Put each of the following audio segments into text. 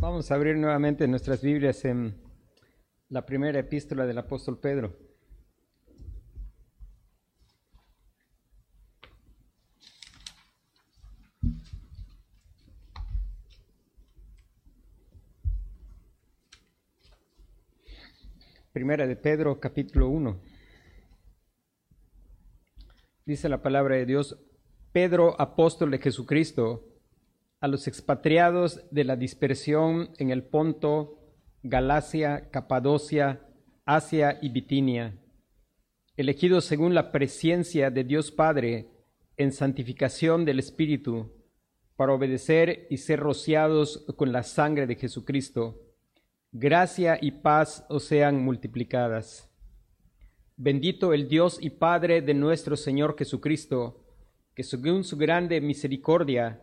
Vamos a abrir nuevamente nuestras Biblias en la primera epístola del apóstol Pedro. Primera de Pedro, capítulo 1. Dice la palabra de Dios, Pedro, apóstol de Jesucristo, a los expatriados de la dispersión en el Ponto, Galacia, Capadocia, Asia y Bitinia, elegidos según la presencia de Dios Padre en santificación del Espíritu, para obedecer y ser rociados con la sangre de Jesucristo. Gracia y paz os sean multiplicadas. Bendito el Dios y Padre de nuestro Señor Jesucristo, que según su grande misericordia,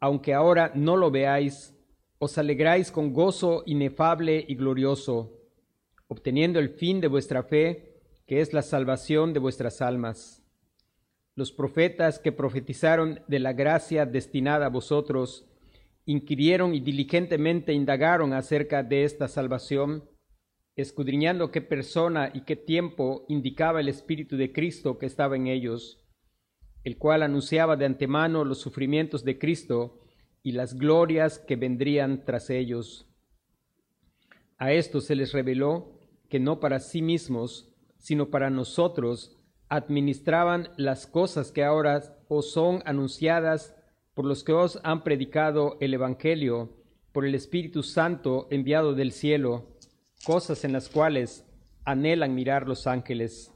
aunque ahora no lo veáis, os alegráis con gozo inefable y glorioso, obteniendo el fin de vuestra fe, que es la salvación de vuestras almas. Los profetas que profetizaron de la gracia destinada a vosotros, inquirieron y diligentemente indagaron acerca de esta salvación, escudriñando qué persona y qué tiempo indicaba el Espíritu de Cristo que estaba en ellos el cual anunciaba de antemano los sufrimientos de Cristo y las glorias que vendrían tras ellos. A esto se les reveló que no para sí mismos, sino para nosotros, administraban las cosas que ahora os son anunciadas por los que os han predicado el Evangelio, por el Espíritu Santo enviado del cielo, cosas en las cuales anhelan mirar los ángeles.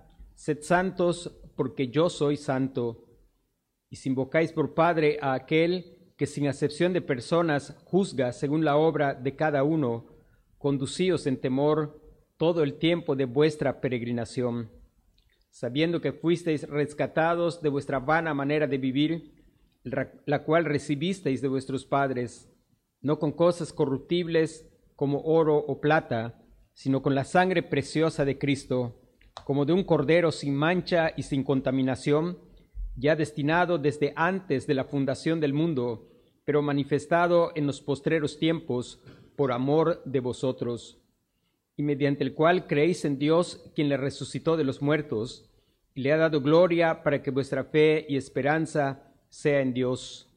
Sed santos porque yo soy santo. Y si invocáis por Padre a aquel que sin acepción de personas juzga según la obra de cada uno, conducíos en temor todo el tiempo de vuestra peregrinación, sabiendo que fuisteis rescatados de vuestra vana manera de vivir, la cual recibisteis de vuestros padres, no con cosas corruptibles como oro o plata, sino con la sangre preciosa de Cristo como de un cordero sin mancha y sin contaminación, ya destinado desde antes de la fundación del mundo, pero manifestado en los postreros tiempos por amor de vosotros, y mediante el cual creéis en Dios, quien le resucitó de los muertos, y le ha dado gloria para que vuestra fe y esperanza sea en Dios,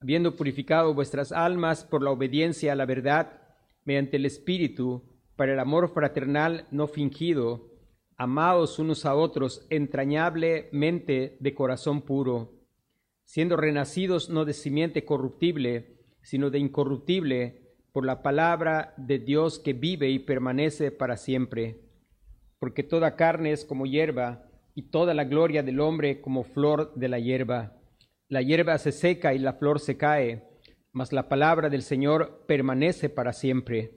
habiendo purificado vuestras almas por la obediencia a la verdad, mediante el Espíritu, para el amor fraternal no fingido, amados unos a otros entrañablemente de corazón puro, siendo renacidos no de simiente corruptible, sino de incorruptible, por la palabra de Dios que vive y permanece para siempre. Porque toda carne es como hierba, y toda la gloria del hombre como flor de la hierba. La hierba se seca y la flor se cae, mas la palabra del Señor permanece para siempre.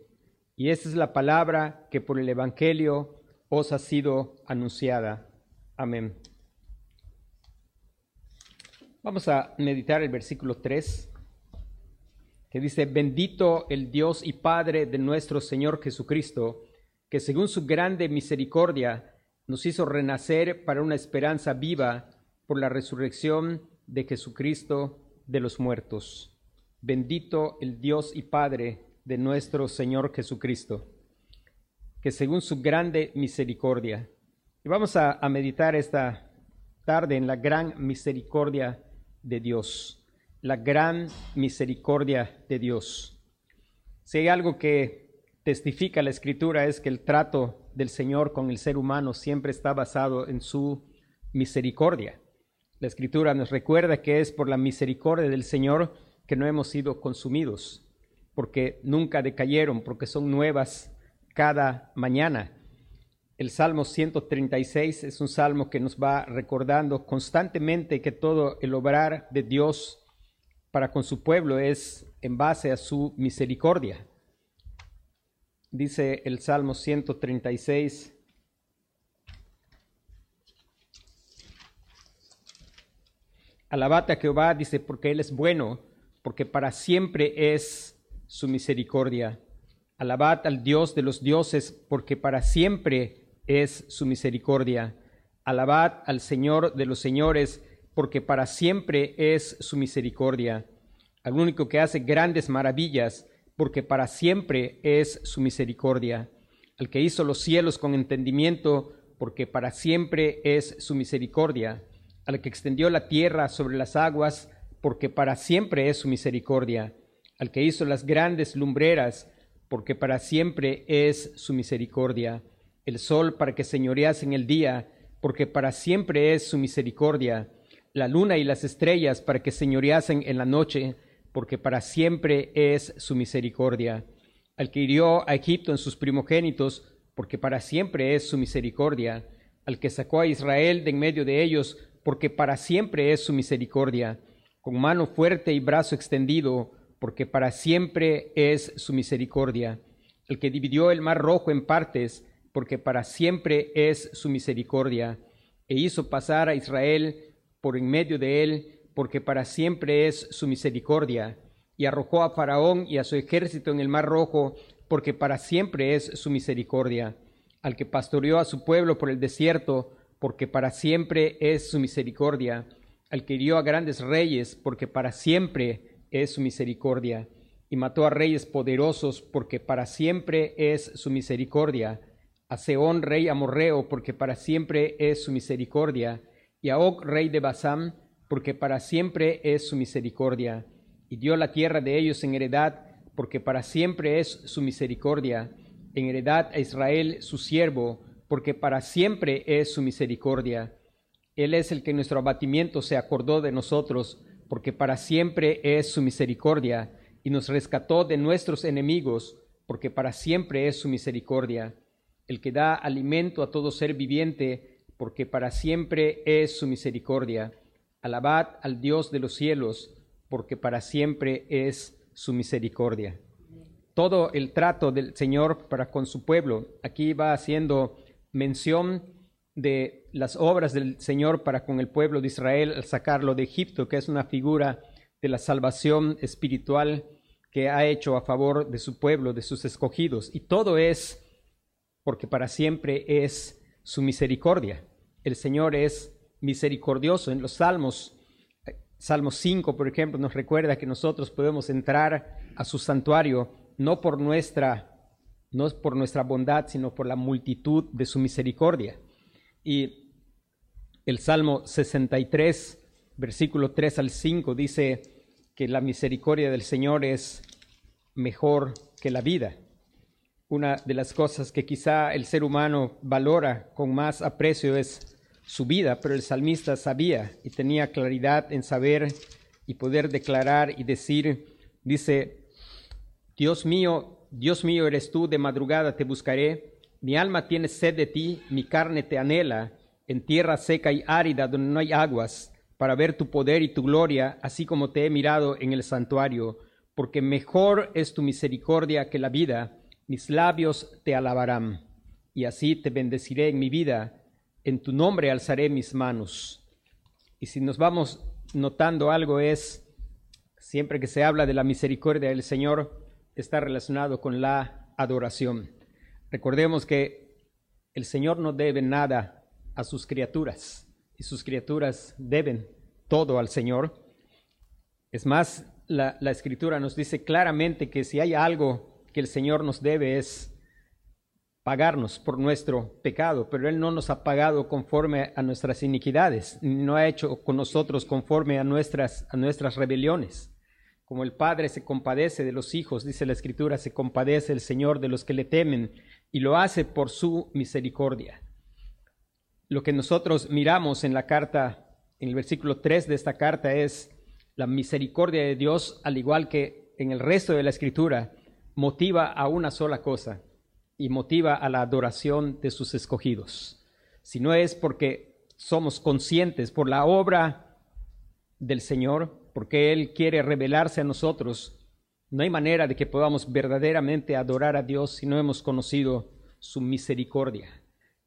Y esa es la palabra que por el Evangelio os ha sido anunciada. Amén. Vamos a meditar el versículo 3, que dice, bendito el Dios y Padre de nuestro Señor Jesucristo, que según su grande misericordia nos hizo renacer para una esperanza viva por la resurrección de Jesucristo de los muertos. Bendito el Dios y Padre de nuestro Señor Jesucristo, que según su grande misericordia, y vamos a, a meditar esta tarde en la gran misericordia de Dios, la gran misericordia de Dios. Si hay algo que testifica la escritura es que el trato del Señor con el ser humano siempre está basado en su misericordia. La escritura nos recuerda que es por la misericordia del Señor que no hemos sido consumidos, porque nunca decayeron, porque son nuevas cada mañana. El Salmo 136 es un salmo que nos va recordando constantemente que todo el obrar de Dios para con su pueblo es en base a su misericordia. Dice el Salmo 136, Alabate a Jehová, dice, porque Él es bueno, porque para siempre es su misericordia. Alabad al Dios de los dioses, porque para siempre es su misericordia. Alabad al Señor de los señores, porque para siempre es su misericordia. Al único que hace grandes maravillas, porque para siempre es su misericordia. Al que hizo los cielos con entendimiento, porque para siempre es su misericordia al que extendió la tierra sobre las aguas, porque para siempre es su misericordia, al que hizo las grandes lumbreras, porque para siempre es su misericordia, el sol para que señorease en el día, porque para siempre es su misericordia, la luna y las estrellas para que señoreasen en la noche, porque para siempre es su misericordia, al que hirió a Egipto en sus primogénitos, porque para siempre es su misericordia, al que sacó a Israel de en medio de ellos, porque para siempre es su misericordia, con mano fuerte y brazo extendido, porque para siempre es su misericordia, el que dividió el mar rojo en partes, porque para siempre es su misericordia, e hizo pasar a Israel por en medio de él, porque para siempre es su misericordia, y arrojó a Faraón y a su ejército en el mar rojo, porque para siempre es su misericordia, al que pastoreó a su pueblo por el desierto, porque para siempre es su misericordia, al que hirió a grandes reyes, porque para siempre es su misericordia, y mató a reyes poderosos, porque para siempre es su misericordia, a Seón, rey amorreo, porque para siempre es su misericordia, y a Og, rey de Basán, porque para siempre es su misericordia, y dio la tierra de ellos en heredad, porque para siempre es su misericordia, en heredad a Israel su siervo, porque para siempre es su misericordia. Él es el que en nuestro abatimiento se acordó de nosotros, porque para siempre es su misericordia, y nos rescató de nuestros enemigos, porque para siempre es su misericordia. El que da alimento a todo ser viviente, porque para siempre es su misericordia. Alabad al Dios de los cielos, porque para siempre es su misericordia. Todo el trato del Señor para con su pueblo, aquí va haciendo mención de las obras del Señor para con el pueblo de Israel al sacarlo de Egipto, que es una figura de la salvación espiritual que ha hecho a favor de su pueblo, de sus escogidos. Y todo es porque para siempre es su misericordia. El Señor es misericordioso. En los Salmos, Salmo 5, por ejemplo, nos recuerda que nosotros podemos entrar a su santuario no por nuestra no por nuestra bondad, sino por la multitud de su misericordia. Y el Salmo 63, versículo 3 al 5, dice que la misericordia del Señor es mejor que la vida. Una de las cosas que quizá el ser humano valora con más aprecio es su vida, pero el salmista sabía y tenía claridad en saber y poder declarar y decir, dice, Dios mío, Dios mío eres tú, de madrugada te buscaré. Mi alma tiene sed de ti, mi carne te anhela, en tierra seca y árida donde no hay aguas, para ver tu poder y tu gloria, así como te he mirado en el santuario, porque mejor es tu misericordia que la vida, mis labios te alabarán, y así te bendeciré en mi vida, en tu nombre alzaré mis manos. Y si nos vamos notando algo es, Siempre que se habla de la misericordia del Señor, está relacionado con la adoración. Recordemos que el Señor no debe nada a sus criaturas y sus criaturas deben todo al Señor. Es más, la, escritura nos dice claramente que si hay algo que el Señor nos debe es pagarnos por nuestro pecado, pero Él no nos ha pagado conforme a nuestras iniquidades, no ha hecho con nosotros conforme a nuestras, a nuestras rebeliones. Como el Padre se compadece de los hijos, dice la Escritura, se compadece el Señor de los que le temen y lo hace por su misericordia. Lo que nosotros miramos en la carta, en el versículo 3 de esta carta, es la misericordia de Dios, al igual que en el resto de la Escritura, motiva a una sola cosa, y motiva a la adoración de sus escogidos, si no es porque somos conscientes por la obra del Señor, porque Él quiere revelarse a nosotros, no hay manera de que podamos verdaderamente adorar a Dios si no hemos conocido su misericordia.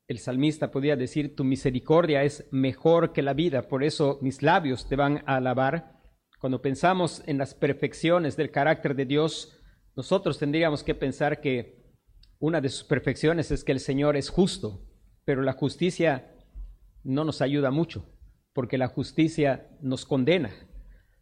El salmista podía decir, tu misericordia es mejor que la vida, por eso mis labios te van a alabar. Cuando pensamos en las perfecciones del carácter de Dios, nosotros tendríamos que pensar que una de sus perfecciones es que el Señor es justo, pero la justicia no nos ayuda mucho, porque la justicia nos condena.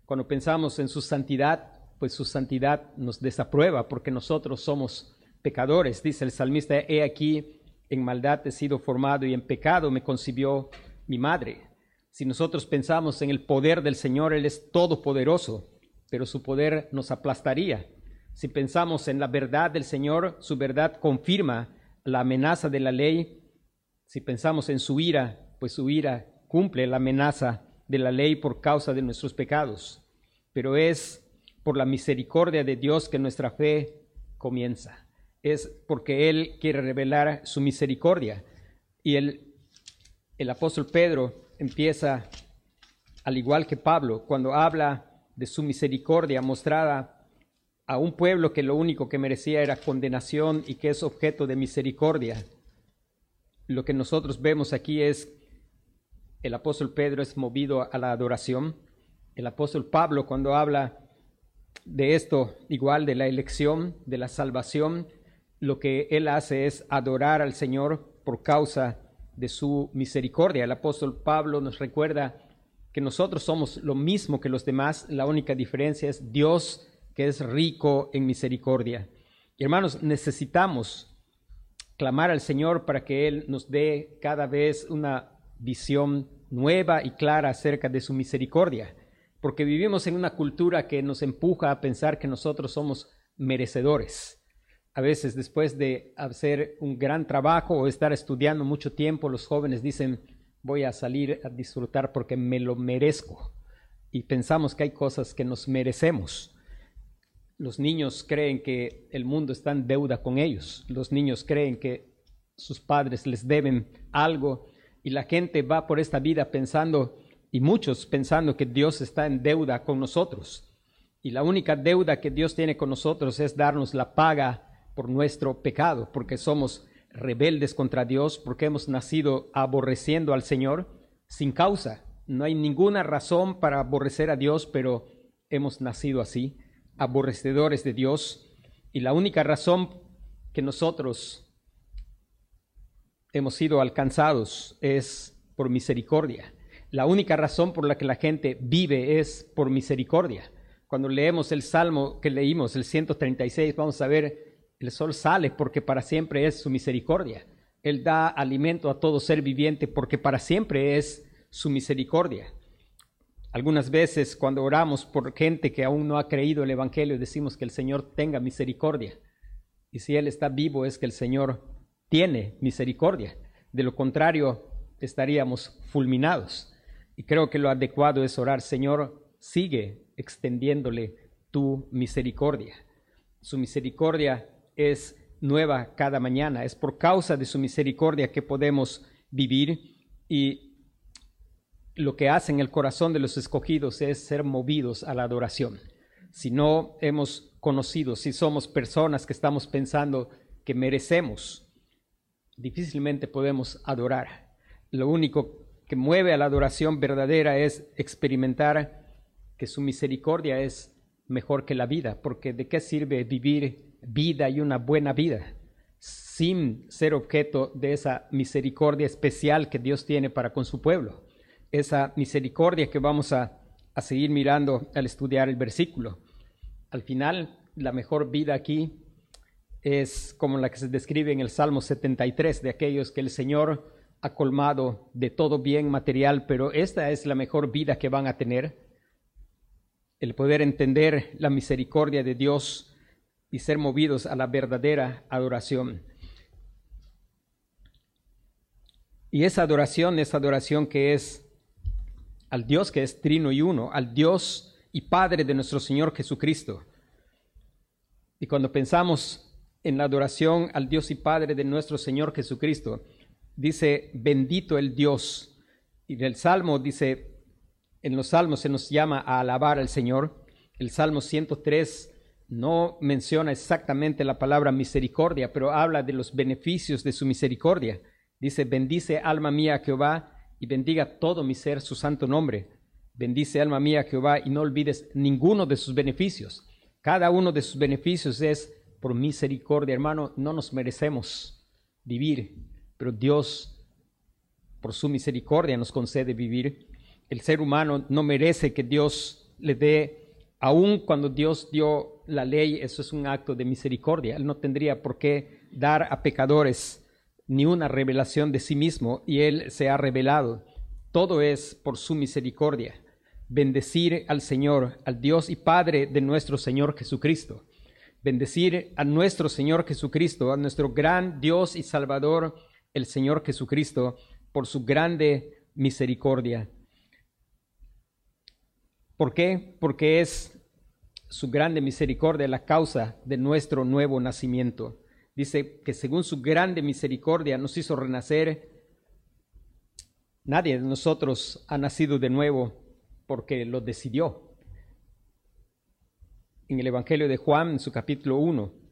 Cuando pensamos en su santidad, pues su santidad nos desaprueba, porque nosotros somos pecadores. Dice el salmista, he aquí, en maldad he sido formado y en pecado me concibió mi madre. Si nosotros pensamos en el poder del Señor, Él es todopoderoso, pero su poder nos aplastaría. Si pensamos en la verdad del Señor, su verdad confirma la amenaza de la ley. Si pensamos en su ira, pues su ira cumple la amenaza de la ley por causa de nuestros pecados. Pero es por la misericordia de Dios que nuestra fe comienza. Es porque Él quiere revelar su misericordia. Y el, el apóstol Pedro empieza, al igual que Pablo, cuando habla de su misericordia mostrada a un pueblo que lo único que merecía era condenación y que es objeto de misericordia. Lo que nosotros vemos aquí es el apóstol Pedro es movido a la adoración. El apóstol Pablo cuando habla de esto, igual de la elección, de la salvación, lo que él hace es adorar al Señor por causa de su misericordia. El apóstol Pablo nos recuerda que nosotros somos lo mismo que los demás, la única diferencia es Dios que es rico en misericordia. hermanos, necesitamos clamar al Señor para que Él nos dé cada vez una visión nueva y clara acerca de su misericordia, porque vivimos en una cultura que nos empuja a pensar que nosotros somos merecedores. A veces después de hacer un gran trabajo o estar estudiando mucho tiempo, los jóvenes dicen, voy a salir a disfrutar porque me lo merezco. Y pensamos que hay cosas que nos merecemos. Los niños creen que el mundo está en deuda con ellos. Los niños creen que sus padres les deben algo y la gente va por esta vida pensando, y muchos pensando que Dios está en deuda con nosotros. Y la única deuda que Dios tiene con nosotros es darnos la paga por nuestro pecado, porque somos rebeldes contra Dios, porque hemos nacido aborreciendo al Señor sin causa. No hay ninguna razón para aborrecer a Dios, pero hemos nacido así aborrecedores de Dios y la única razón que nosotros hemos sido alcanzados es por misericordia. La única razón por la que la gente vive es por misericordia. Cuando leemos el salmo que leímos, el 136, vamos a ver, el sol sale porque para siempre es su misericordia. Él da alimento a todo ser viviente porque para siempre es su misericordia. Algunas veces cuando oramos por gente que aún no ha creído el Evangelio, decimos que el Señor tenga misericordia. Y si Él está vivo es que el Señor tiene misericordia. De lo contrario, estaríamos fulminados. Y creo que lo adecuado es orar, Señor, sigue extendiéndole tu misericordia. Su misericordia es nueva cada mañana. Es por causa de su misericordia que podemos vivir y lo que hace en el corazón de los escogidos es ser movidos a la adoración. Si no hemos conocido, si somos personas que estamos pensando que merecemos, difícilmente podemos adorar. Lo único que mueve a la adoración verdadera es experimentar que su misericordia es mejor que la vida, porque ¿de qué sirve vivir vida y una buena vida sin ser objeto de esa misericordia especial que Dios tiene para con su pueblo? Esa misericordia que vamos a, a seguir mirando al estudiar el versículo. Al final, la mejor vida aquí es como la que se describe en el Salmo 73, de aquellos que el Señor colmado de todo bien material, pero esta es la mejor vida que van a tener el poder entender la misericordia de Dios y ser movidos a la verdadera adoración. Y esa adoración es adoración que es al Dios que es trino y uno, al Dios y Padre de nuestro Señor Jesucristo. Y cuando pensamos en la adoración al Dios y Padre de nuestro Señor Jesucristo, dice, bendito el Dios. Y del Salmo dice, en los salmos se nos llama a alabar al Señor. El Salmo 103 no menciona exactamente la palabra misericordia, pero habla de los beneficios de su misericordia. Dice, bendice alma mía Jehová y bendiga todo mi ser su santo nombre. Bendice alma mía Jehová y no olvides ninguno de sus beneficios. Cada uno de sus beneficios es por misericordia, hermano, no nos merecemos vivir, pero Dios, por su misericordia, nos concede vivir el ser humano no merece que Dios le dé, aun cuando Dios dio la ley, eso es un acto de misericordia. Él no tendría por qué dar a pecadores ni una revelación de sí mismo y Él se ha revelado. Todo es por su misericordia. Bendecir al Señor, al Dios y Padre de nuestro Señor Jesucristo. Bendecir a nuestro Señor Jesucristo, a nuestro gran Dios y Salvador, el Señor Jesucristo, por su grande misericordia. ¿Por qué? Porque es su grande misericordia la causa de nuestro nuevo nacimiento. Dice que según su grande misericordia nos hizo renacer. Nadie de nosotros ha nacido de nuevo porque lo decidió. En el Evangelio de Juan, en su capítulo 1,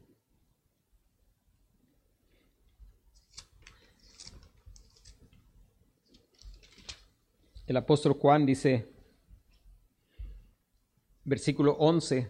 el apóstol Juan dice, versículo 11.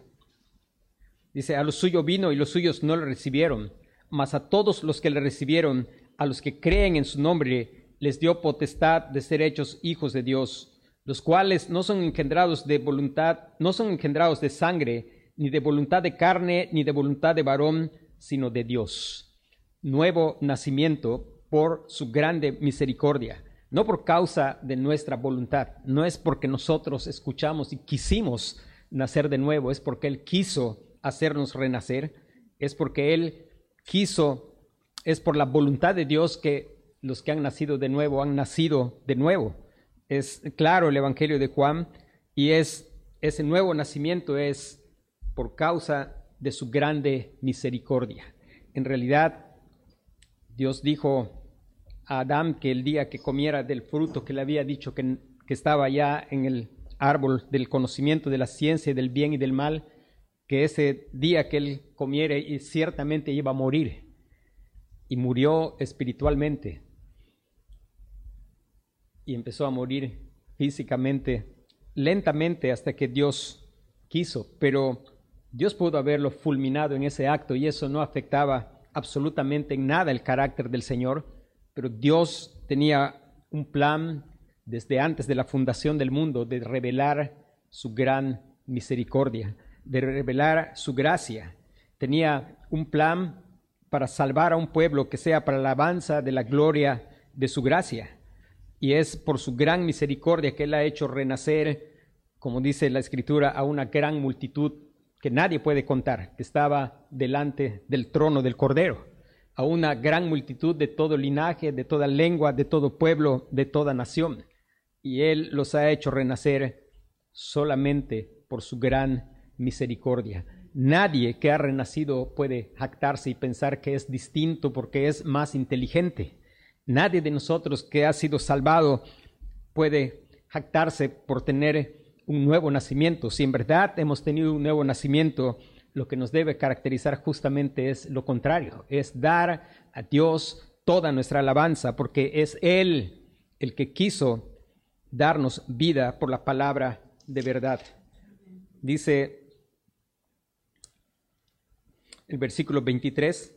Dice, a los suyos vino y los suyos no le recibieron, mas a todos los que le recibieron, a los que creen en su nombre, les dio potestad de ser hechos hijos de Dios, los cuales no son engendrados de voluntad, no son engendrados de sangre, ni de voluntad de carne, ni de voluntad de varón, sino de Dios. Nuevo nacimiento por su grande misericordia, no por causa de nuestra voluntad, no es porque nosotros escuchamos y quisimos nacer de nuevo, es porque Él quiso hacernos renacer, es porque Él quiso, es por la voluntad de Dios que los que han nacido de nuevo han nacido de nuevo. Es claro el Evangelio de Juan y es ese nuevo nacimiento es por causa de su grande misericordia. En realidad, Dios dijo Adán que el día que comiera del fruto que le había dicho que, que estaba ya en el árbol del conocimiento de la ciencia del bien y del mal, que ese día que él comiere y ciertamente iba a morir. Y murió espiritualmente. Y empezó a morir físicamente, lentamente hasta que Dios quiso. Pero Dios pudo haberlo fulminado en ese acto y eso no afectaba absolutamente en nada el carácter del Señor. Pero Dios tenía un plan desde antes de la fundación del mundo, de revelar su gran misericordia, de revelar su gracia. Tenía un plan para salvar a un pueblo que sea para la alabanza de la gloria de su gracia. Y es por su gran misericordia que Él ha hecho renacer, como dice la Escritura, a una gran multitud que nadie puede contar, que estaba delante del trono del Cordero, a una gran multitud de todo linaje, de toda lengua, de todo pueblo, de toda nación y Él los ha hecho renacer solamente por su gran misericordia. Nadie que ha renacido puede jactarse y pensar que es distinto porque es más inteligente. Nadie de nosotros que ha sido salvado puede jactarse por tener un nuevo nacimiento. Si en verdad hemos tenido un nuevo nacimiento, lo que nos debe caracterizar justamente es lo contrario, es dar a Dios toda nuestra alabanza, porque es Él el que quiso darnos vida por la palabra de verdad. Dice el versículo 23.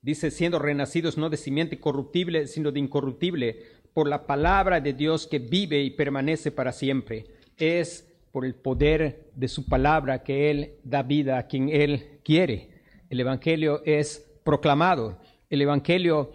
Dice, siendo renacidos no de simiente corruptible, sino de incorruptible, por la palabra de Dios que vive y permanece para siempre. Es por el poder de su palabra que Él da vida a quien Él quiere. El Evangelio es proclamado. El Evangelio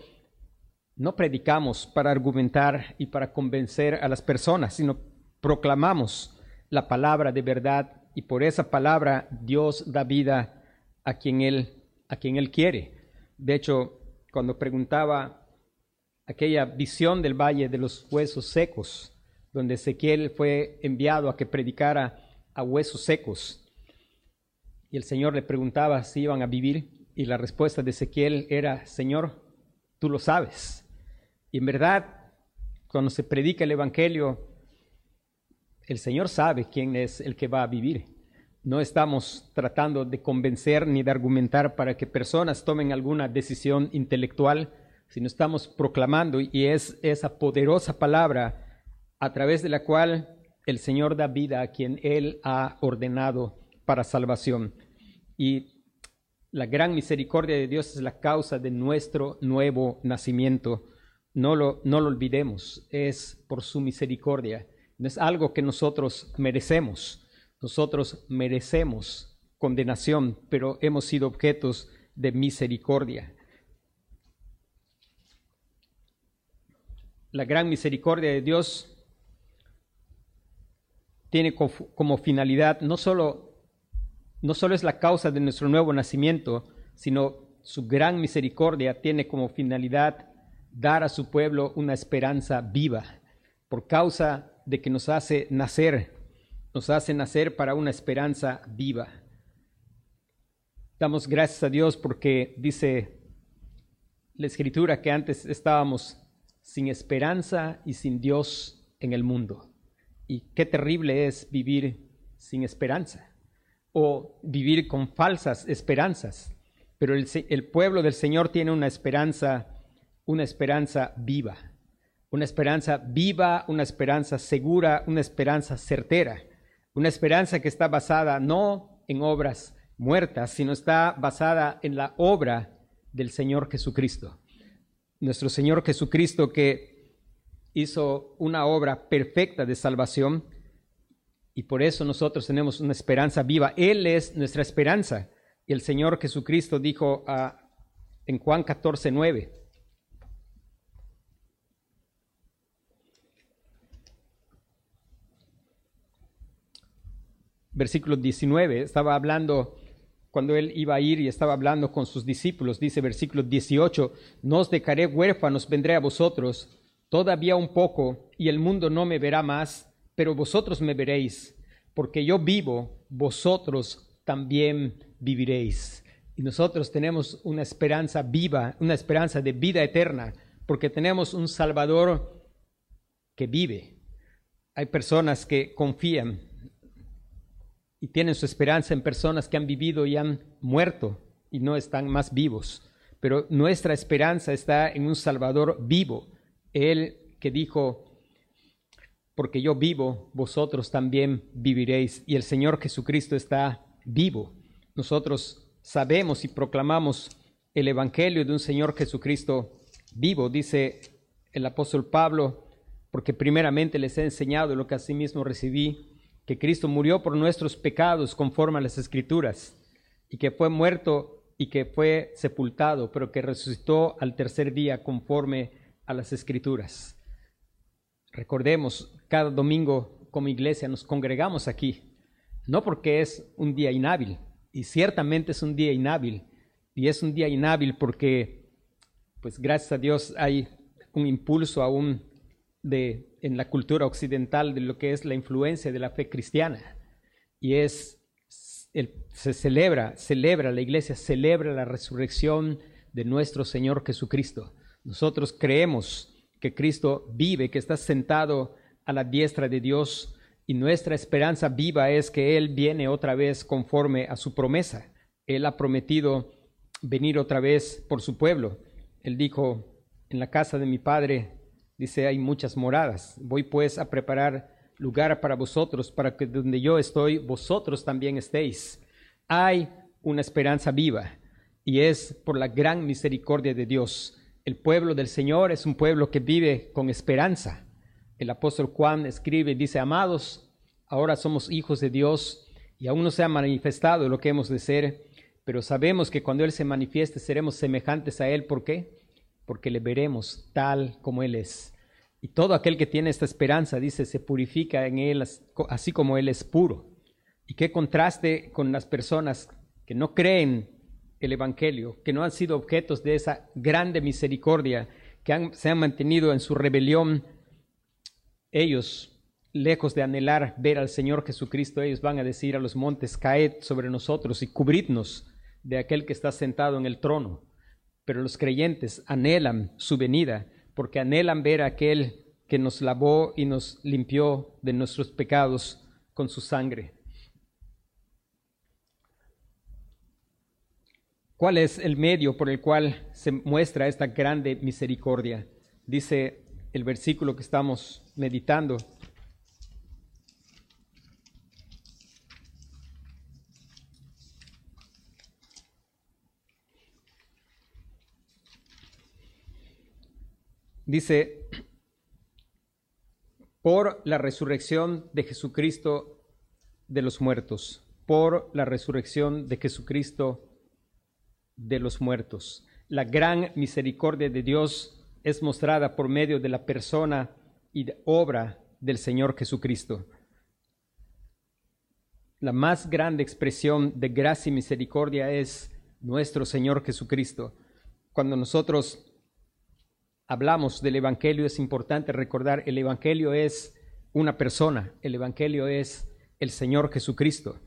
no predicamos para argumentar y para convencer a las personas, sino proclamamos la palabra de verdad y por esa palabra Dios da vida a quien Él, a quien él quiere. De hecho, cuando preguntaba aquella visión del valle de los huesos secos, donde Ezequiel fue enviado a que predicara a huesos secos. Y el Señor le preguntaba si iban a vivir y la respuesta de Ezequiel era, Señor, tú lo sabes. Y en verdad, cuando se predica el Evangelio, el Señor sabe quién es el que va a vivir. No estamos tratando de convencer ni de argumentar para que personas tomen alguna decisión intelectual, sino estamos proclamando y es esa poderosa palabra a través de la cual el Señor da vida a quien Él ha ordenado para salvación. Y la gran misericordia de Dios es la causa de nuestro nuevo nacimiento. No lo, no lo olvidemos, es por su misericordia. No es algo que nosotros merecemos. Nosotros merecemos condenación, pero hemos sido objetos de misericordia. La gran misericordia de Dios tiene como finalidad no solo, no solo es la causa de nuestro nuevo nacimiento, sino su gran misericordia tiene como finalidad dar a su pueblo una esperanza viva, por causa de que nos hace nacer, nos hace nacer para una esperanza viva. Damos gracias a Dios porque dice la escritura que antes estábamos sin esperanza y sin Dios en el mundo. Y qué terrible es vivir sin esperanza o vivir con falsas esperanzas. Pero el, pueblo del Señor tiene una esperanza, una esperanza viva, una esperanza viva, una esperanza segura, una esperanza certera, una esperanza que está basada no en obras muertas, sino está basada en la obra del Señor Jesucristo. Nuestro Señor Jesucristo que hizo una obra perfecta de salvación y por eso nosotros tenemos una esperanza viva. Él es nuestra esperanza. Y el Señor Jesucristo dijo en Juan 14, 9, versículo 19, estaba hablando cuando él iba a ir y estaba hablando con sus discípulos, dice versículo 18, no os dejaré huérfanos, vendré a vosotros Todavía un poco, y el mundo no me verá más, pero vosotros me veréis, porque yo vivo, vosotros también viviréis. Y nosotros tenemos una esperanza viva, una esperanza de vida eterna, porque tenemos un Salvador que vive. Hay personas que confían y tienen su esperanza en personas que han vivido y han muerto y no están más vivos. Pero nuestra esperanza está en un Salvador vivo él que dijo, porque yo vivo, vosotros también viviréis. Y el Señor Jesucristo está vivo. Nosotros sabemos y proclamamos el Evangelio de un Señor Jesucristo vivo, dice el apóstol Pablo, porque primeramente les he enseñado lo que asimismo recibí, que Cristo murió por nuestros pecados conforme a las Escrituras, y que fue muerto y que fue sepultado, pero que resucitó al tercer día conforme a las escrituras. Recordemos, cada domingo como iglesia nos congregamos aquí, no porque es un día inhábil, y ciertamente es un día inhábil, y es un día inhábil porque, pues gracias a Dios hay un impulso aún de, en la cultura occidental de lo que es la influencia de la fe cristiana, y es, se celebra, celebra, la iglesia celebra la resurrección de nuestro Señor Jesucristo. Nosotros creemos que Cristo vive, que está sentado a la diestra de Dios y nuestra esperanza viva es que Él viene otra vez conforme a su promesa. Él ha prometido venir otra vez por su pueblo. Él dijo, en la casa de mi Padre, dice, hay muchas moradas. Voy pues a preparar lugar para vosotros, para que donde yo estoy, vosotros también estéis. Hay una esperanza viva. y es por la gran misericordia de Dios. El pueblo del Señor es un pueblo que vive con esperanza. El apóstol Juan escribe y dice, amados, ahora somos hijos de Dios y aún no se ha manifestado lo que hemos de ser, pero sabemos que cuando Él se manifieste seremos semejantes a Él. ¿Por qué? Porque le veremos tal como Él es. Y todo aquel que tiene esta esperanza, dice, se purifica en Él así como Él es puro. Y qué contraste con las personas que no creen el Evangelio, que no han sido objetos de esa grande misericordia, que se han mantenido en su rebelión. Ellos, lejos de anhelar ver al Señor Jesucristo, ellos van a decir a los montes, caed sobre nosotros y cubridnos de aquel que está sentado en el trono. Pero los creyentes anhelan su venida porque anhelan ver a aquel que nos lavó y nos limpió de nuestros pecados con su sangre. ¿Cuál es el medio por el cual se muestra esta grande misericordia? Dice el versículo que estamos meditando. Dice, por la resurrección de Jesucristo de los muertos, por la resurrección de Jesucristo de los muertos. La gran misericordia de Dios es mostrada por medio de la persona y obra del Señor Jesucristo. La más grande expresión de gracia y misericordia es nuestro Señor Jesucristo. Cuando nosotros hablamos del Evangelio, es importante recordar, el Evangelio es una persona, el Evangelio es el Señor Jesucristo.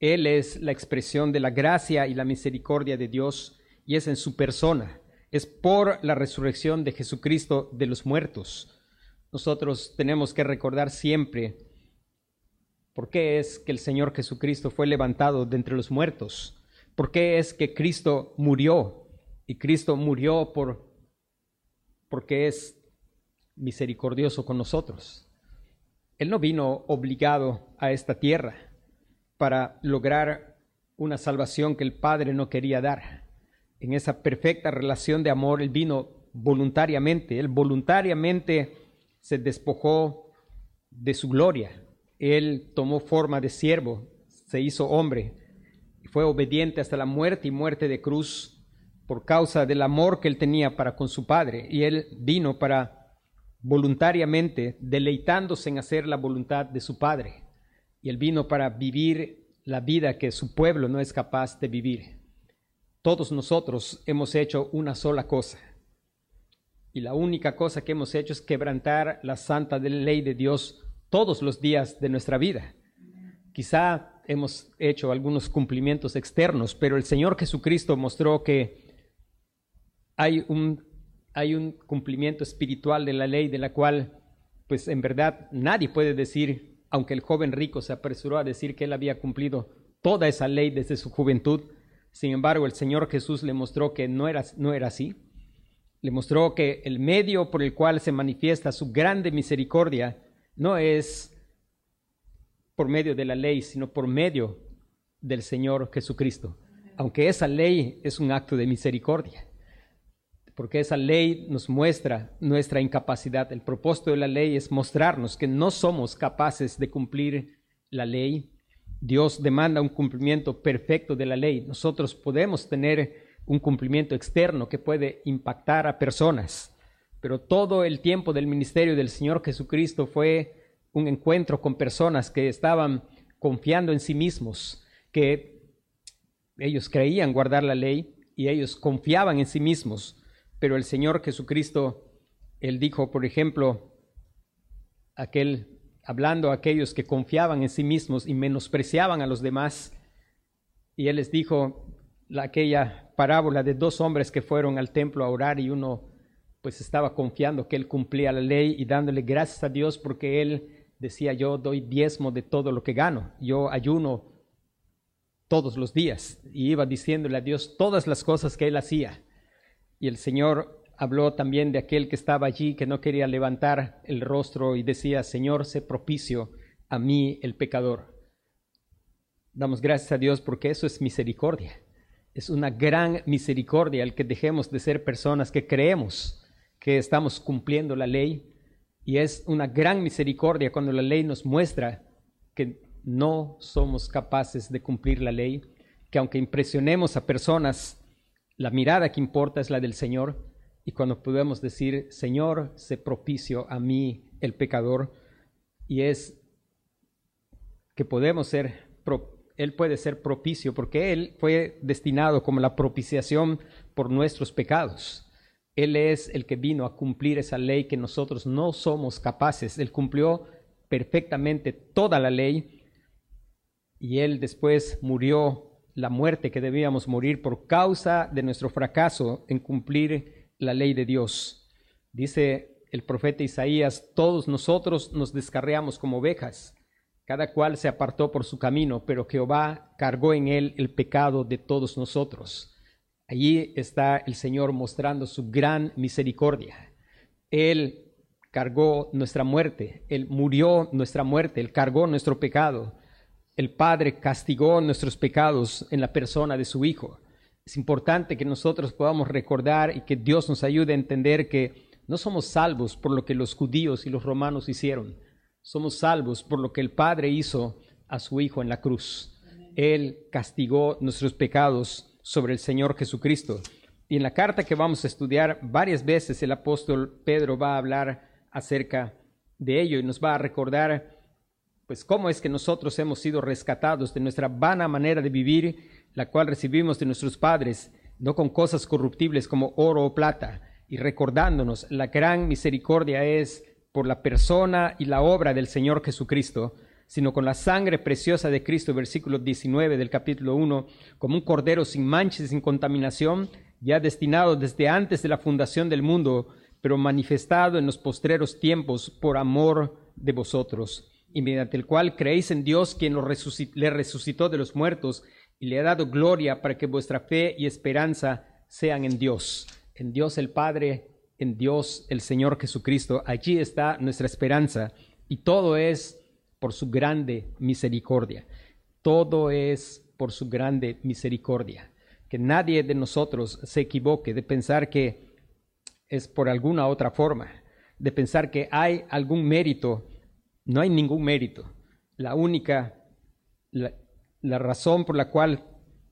Él es la expresión de la gracia y la misericordia de Dios y es en su persona. Es por la resurrección de Jesucristo de los muertos. Nosotros tenemos que recordar siempre por qué es que el Señor Jesucristo fue levantado de entre los muertos. ¿Por qué es que Cristo murió? Y Cristo murió por porque es misericordioso con nosotros. Él no vino obligado a esta tierra para lograr una salvación que el Padre no quería dar. En esa perfecta relación de amor, Él vino voluntariamente, Él voluntariamente se despojó de su gloria. Él tomó forma de siervo, se hizo hombre, y fue obediente hasta la muerte y muerte de cruz por causa del amor que él tenía para con su padre y él vino para voluntariamente deleitándose en hacer la voluntad de su padre y él vino para vivir la vida que su pueblo no es capaz de vivir. Todos nosotros hemos hecho una sola cosa y la única cosa que hemos hecho es quebrantar la santa ley de Dios todos los días de nuestra vida. Quizá hemos hecho algunos cumplimientos externos, pero el Señor Jesucristo mostró que hay un, hay un cumplimiento espiritual de la ley de la cual, pues en verdad nadie puede decir, aunque el joven rico se apresuró a decir que él había cumplido toda esa ley desde su juventud, sin embargo el Señor Jesús le mostró que no era, no era así. Le mostró que el medio por el cual se manifiesta su grande misericordia no es por medio de la ley, sino por medio del Señor Jesucristo. Aunque esa ley es un acto de misericordia porque esa ley nos muestra nuestra incapacidad. El propósito de la ley es mostrarnos que no somos capaces de cumplir la ley. Dios demanda un cumplimiento perfecto de la ley. Nosotros podemos tener un cumplimiento externo que puede impactar a personas, pero todo el tiempo del ministerio del Señor Jesucristo fue un encuentro con personas que estaban confiando en sí mismos, que ellos creían guardar la ley y ellos confiaban en sí mismos pero el Señor Jesucristo, Él dijo, por ejemplo, aquel, hablando a aquellos que confiaban en sí mismos y menospreciaban a los demás, y Él les dijo la, aquella parábola de dos hombres que fueron al templo a orar y uno pues estaba confiando que Él cumplía la ley y dándole gracias a Dios porque Él decía, yo doy diezmo de todo lo que gano, yo ayuno todos los días y iba diciéndole a Dios todas las cosas que Él hacía. Y el Señor habló también de aquel que estaba allí, que no quería levantar el rostro y decía, Señor, sé propicio a mí el pecador. Damos gracias a Dios porque eso es misericordia. Es una gran misericordia el que dejemos de ser personas que creemos que estamos cumpliendo la ley. Y es una gran misericordia cuando la ley nos muestra que no somos capaces de cumplir la ley, que aunque impresionemos a personas, la mirada que importa es la del Señor. Y cuando podemos decir, Señor, sé propicio a mí, el pecador, y es que podemos ser, Él puede ser propicio porque Él fue destinado como la propiciación por nuestros pecados. Él es el que vino a cumplir esa ley que nosotros no somos capaces. Él cumplió perfectamente toda la ley y Él después murió la muerte que debíamos morir por causa de nuestro fracaso en cumplir la ley de Dios. Dice el profeta Isaías, todos nosotros nos descarreamos como ovejas cada cual se apartó por su camino, pero Jehová cargó en él el pecado de todos nosotros. Allí está el Señor mostrando su gran misericordia. Él cargó nuestra muerte, Él murió nuestra muerte, Él cargó nuestro pecado. El Padre castigó nuestros pecados en la persona de su Hijo. Es importante que nosotros podamos recordar y que Dios nos ayude a entender que no somos salvos por lo que los judíos y los romanos hicieron somos salvos por lo que el Padre hizo a su Hijo en la cruz. Él castigó nuestros pecados sobre el Señor Jesucristo. Y en la carta que vamos a estudiar varias veces el apóstol Pedro va a hablar acerca de ello y nos va a recordar pues cómo es que nosotros hemos sido rescatados de nuestra vana manera de vivir, la cual recibimos de nuestros padres, no con cosas corruptibles como oro o plata, y recordándonos la gran misericordia es por la persona y la obra del Señor Jesucristo, sino con la sangre preciosa de Cristo, versículo 19 del capítulo 1, como un cordero sin mancha y sin contaminación, ya destinado desde antes de la fundación del mundo, pero manifestado en los postreros tiempos por amor de vosotros, y mediante el cual creéis en Dios, quien lo le resucitó de los muertos y le ha dado gloria para que vuestra fe y esperanza sean en Dios, en Dios el Padre en Dios el Señor Jesucristo. Allí está nuestra esperanza y todo es por su grande misericordia. Todo es por su grande misericordia. Que nadie de nosotros se equivoque de pensar que es por alguna otra forma, de pensar que hay algún mérito. No hay ningún mérito. La única, la, razón por la cual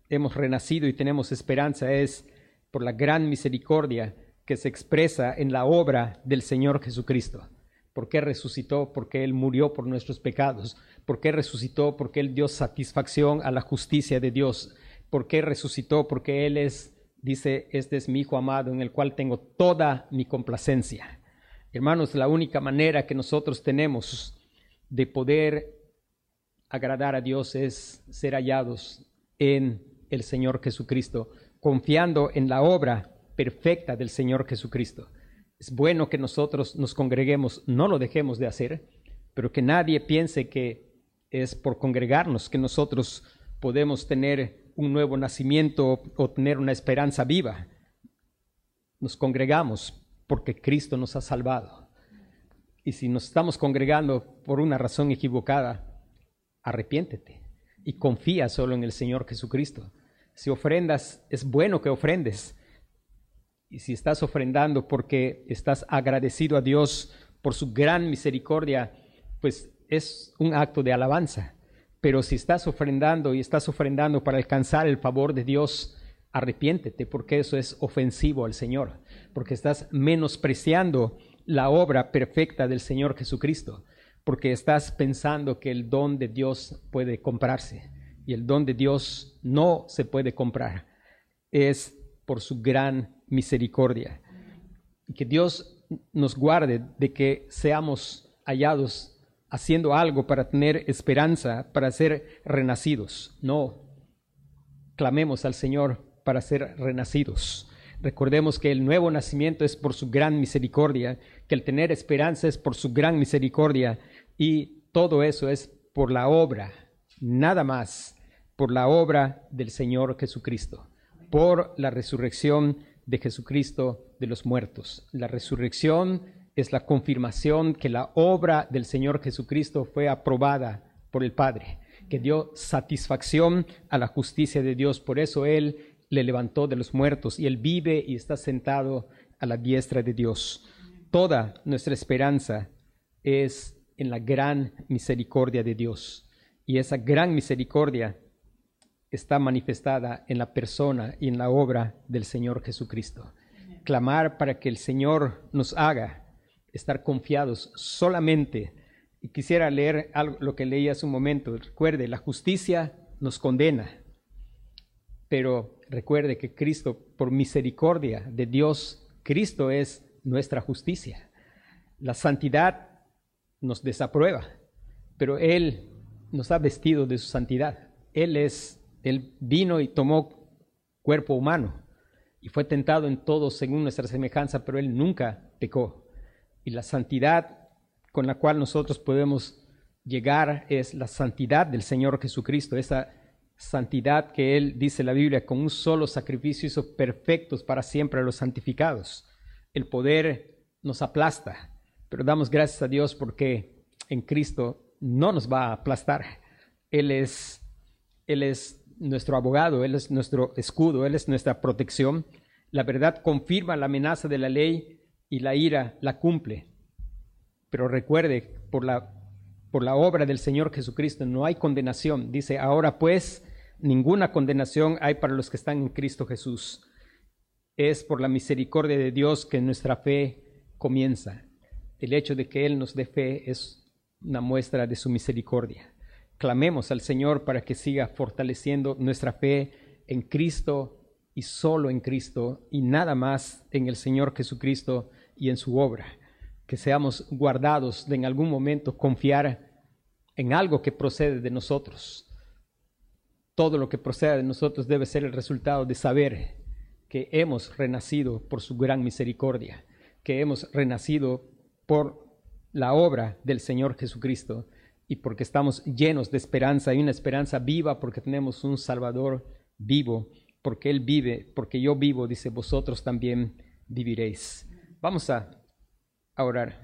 hemos renacido y tenemos esperanza es por la gran misericordia que se expresa en la obra del Señor Jesucristo. ¿Por qué resucitó? Porque Él murió por nuestros pecados. ¿Por qué resucitó? Porque Él dio satisfacción a la justicia de Dios. ¿Por qué resucitó? Porque Él es, dice, este es mi Hijo amado en el cual tengo toda mi complacencia. Hermanos, la única manera que nosotros tenemos de poder agradar a Dios es ser hallados en el Señor Jesucristo, confiando en la obra perfecta del Señor Jesucristo. Es bueno que nosotros nos congreguemos, no lo dejemos de hacer, pero que nadie piense que es por congregarnos que nosotros podemos tener un nuevo nacimiento o tener una esperanza viva. Nos congregamos porque Cristo nos ha salvado. Y si nos estamos congregando por una razón equivocada, arrepiéntete y confía solo en el Señor Jesucristo. Si ofrendas, es bueno que ofrendes, y si estás ofrendando porque estás agradecido a Dios por su gran misericordia, pues es un acto de alabanza. Pero si estás ofrendando y estás ofrendando para alcanzar el favor de Dios, arrepiéntete porque eso es ofensivo al Señor, porque estás menospreciando la obra perfecta del Señor Jesucristo, porque estás pensando que el don de Dios puede comprarse y el don de Dios no se puede comprar. Es por su gran misericordia. Que Dios nos guarde de que seamos hallados haciendo algo para tener esperanza, para ser renacidos. No, clamemos al Señor para ser renacidos. Recordemos que el nuevo nacimiento es por su gran misericordia, que el tener esperanza es por su gran misericordia y todo eso es por la obra, nada más, por la obra del Señor Jesucristo, por la resurrección de Jesucristo de los muertos. La resurrección es la confirmación que la obra del Señor Jesucristo fue aprobada por el Padre, que dio satisfacción a la justicia de Dios. Por eso Él le levantó de los muertos y Él vive y está sentado a la diestra de Dios. Toda nuestra esperanza es en la gran misericordia de Dios. Y esa gran misericordia está manifestada en la persona y en la obra del Señor Jesucristo. Clamar para que el Señor nos haga estar confiados solamente. Y quisiera leer algo, lo que leí hace un momento. Recuerde, la justicia nos condena, pero recuerde que Cristo, por misericordia de Dios, Cristo es nuestra justicia. La santidad nos desaprueba, pero Él nos ha vestido de su santidad. Él es, Él vino y tomó cuerpo humano y fue tentado en todo según nuestra semejanza, pero Él nunca pecó. Y la santidad con la cual nosotros podemos llegar es la santidad del Señor Jesucristo, esa santidad que Él, dice la Biblia, con un solo sacrificio hizo perfectos para siempre a los santificados. El poder nos aplasta, pero damos gracias a Dios porque en Cristo no nos va a aplastar. Él es, Él es nuestro abogado, Él es nuestro escudo, Él es nuestra protección. La verdad confirma la amenaza de la ley y la ira la cumple. Pero recuerde, por la, por la obra del Señor Jesucristo no hay condenación. Dice, ahora pues, ninguna condenación hay para los que están en Cristo Jesús. Es por la misericordia de Dios que nuestra fe comienza el hecho de que Él nos dé fe es una muestra de su misericordia. Clamemos al Señor para que siga fortaleciendo nuestra fe en Cristo y solo en Cristo y nada más en el Señor Jesucristo y en su obra. Que seamos guardados de en algún momento confiar en algo que procede de nosotros. Todo lo que procede de nosotros debe ser el resultado de saber que hemos renacido por su gran misericordia, que hemos renacido por la obra del Señor Jesucristo y porque estamos llenos de esperanza y una esperanza viva porque tenemos un Salvador vivo, porque Él vive, porque yo vivo, dice, vosotros también viviréis. Vamos a, a.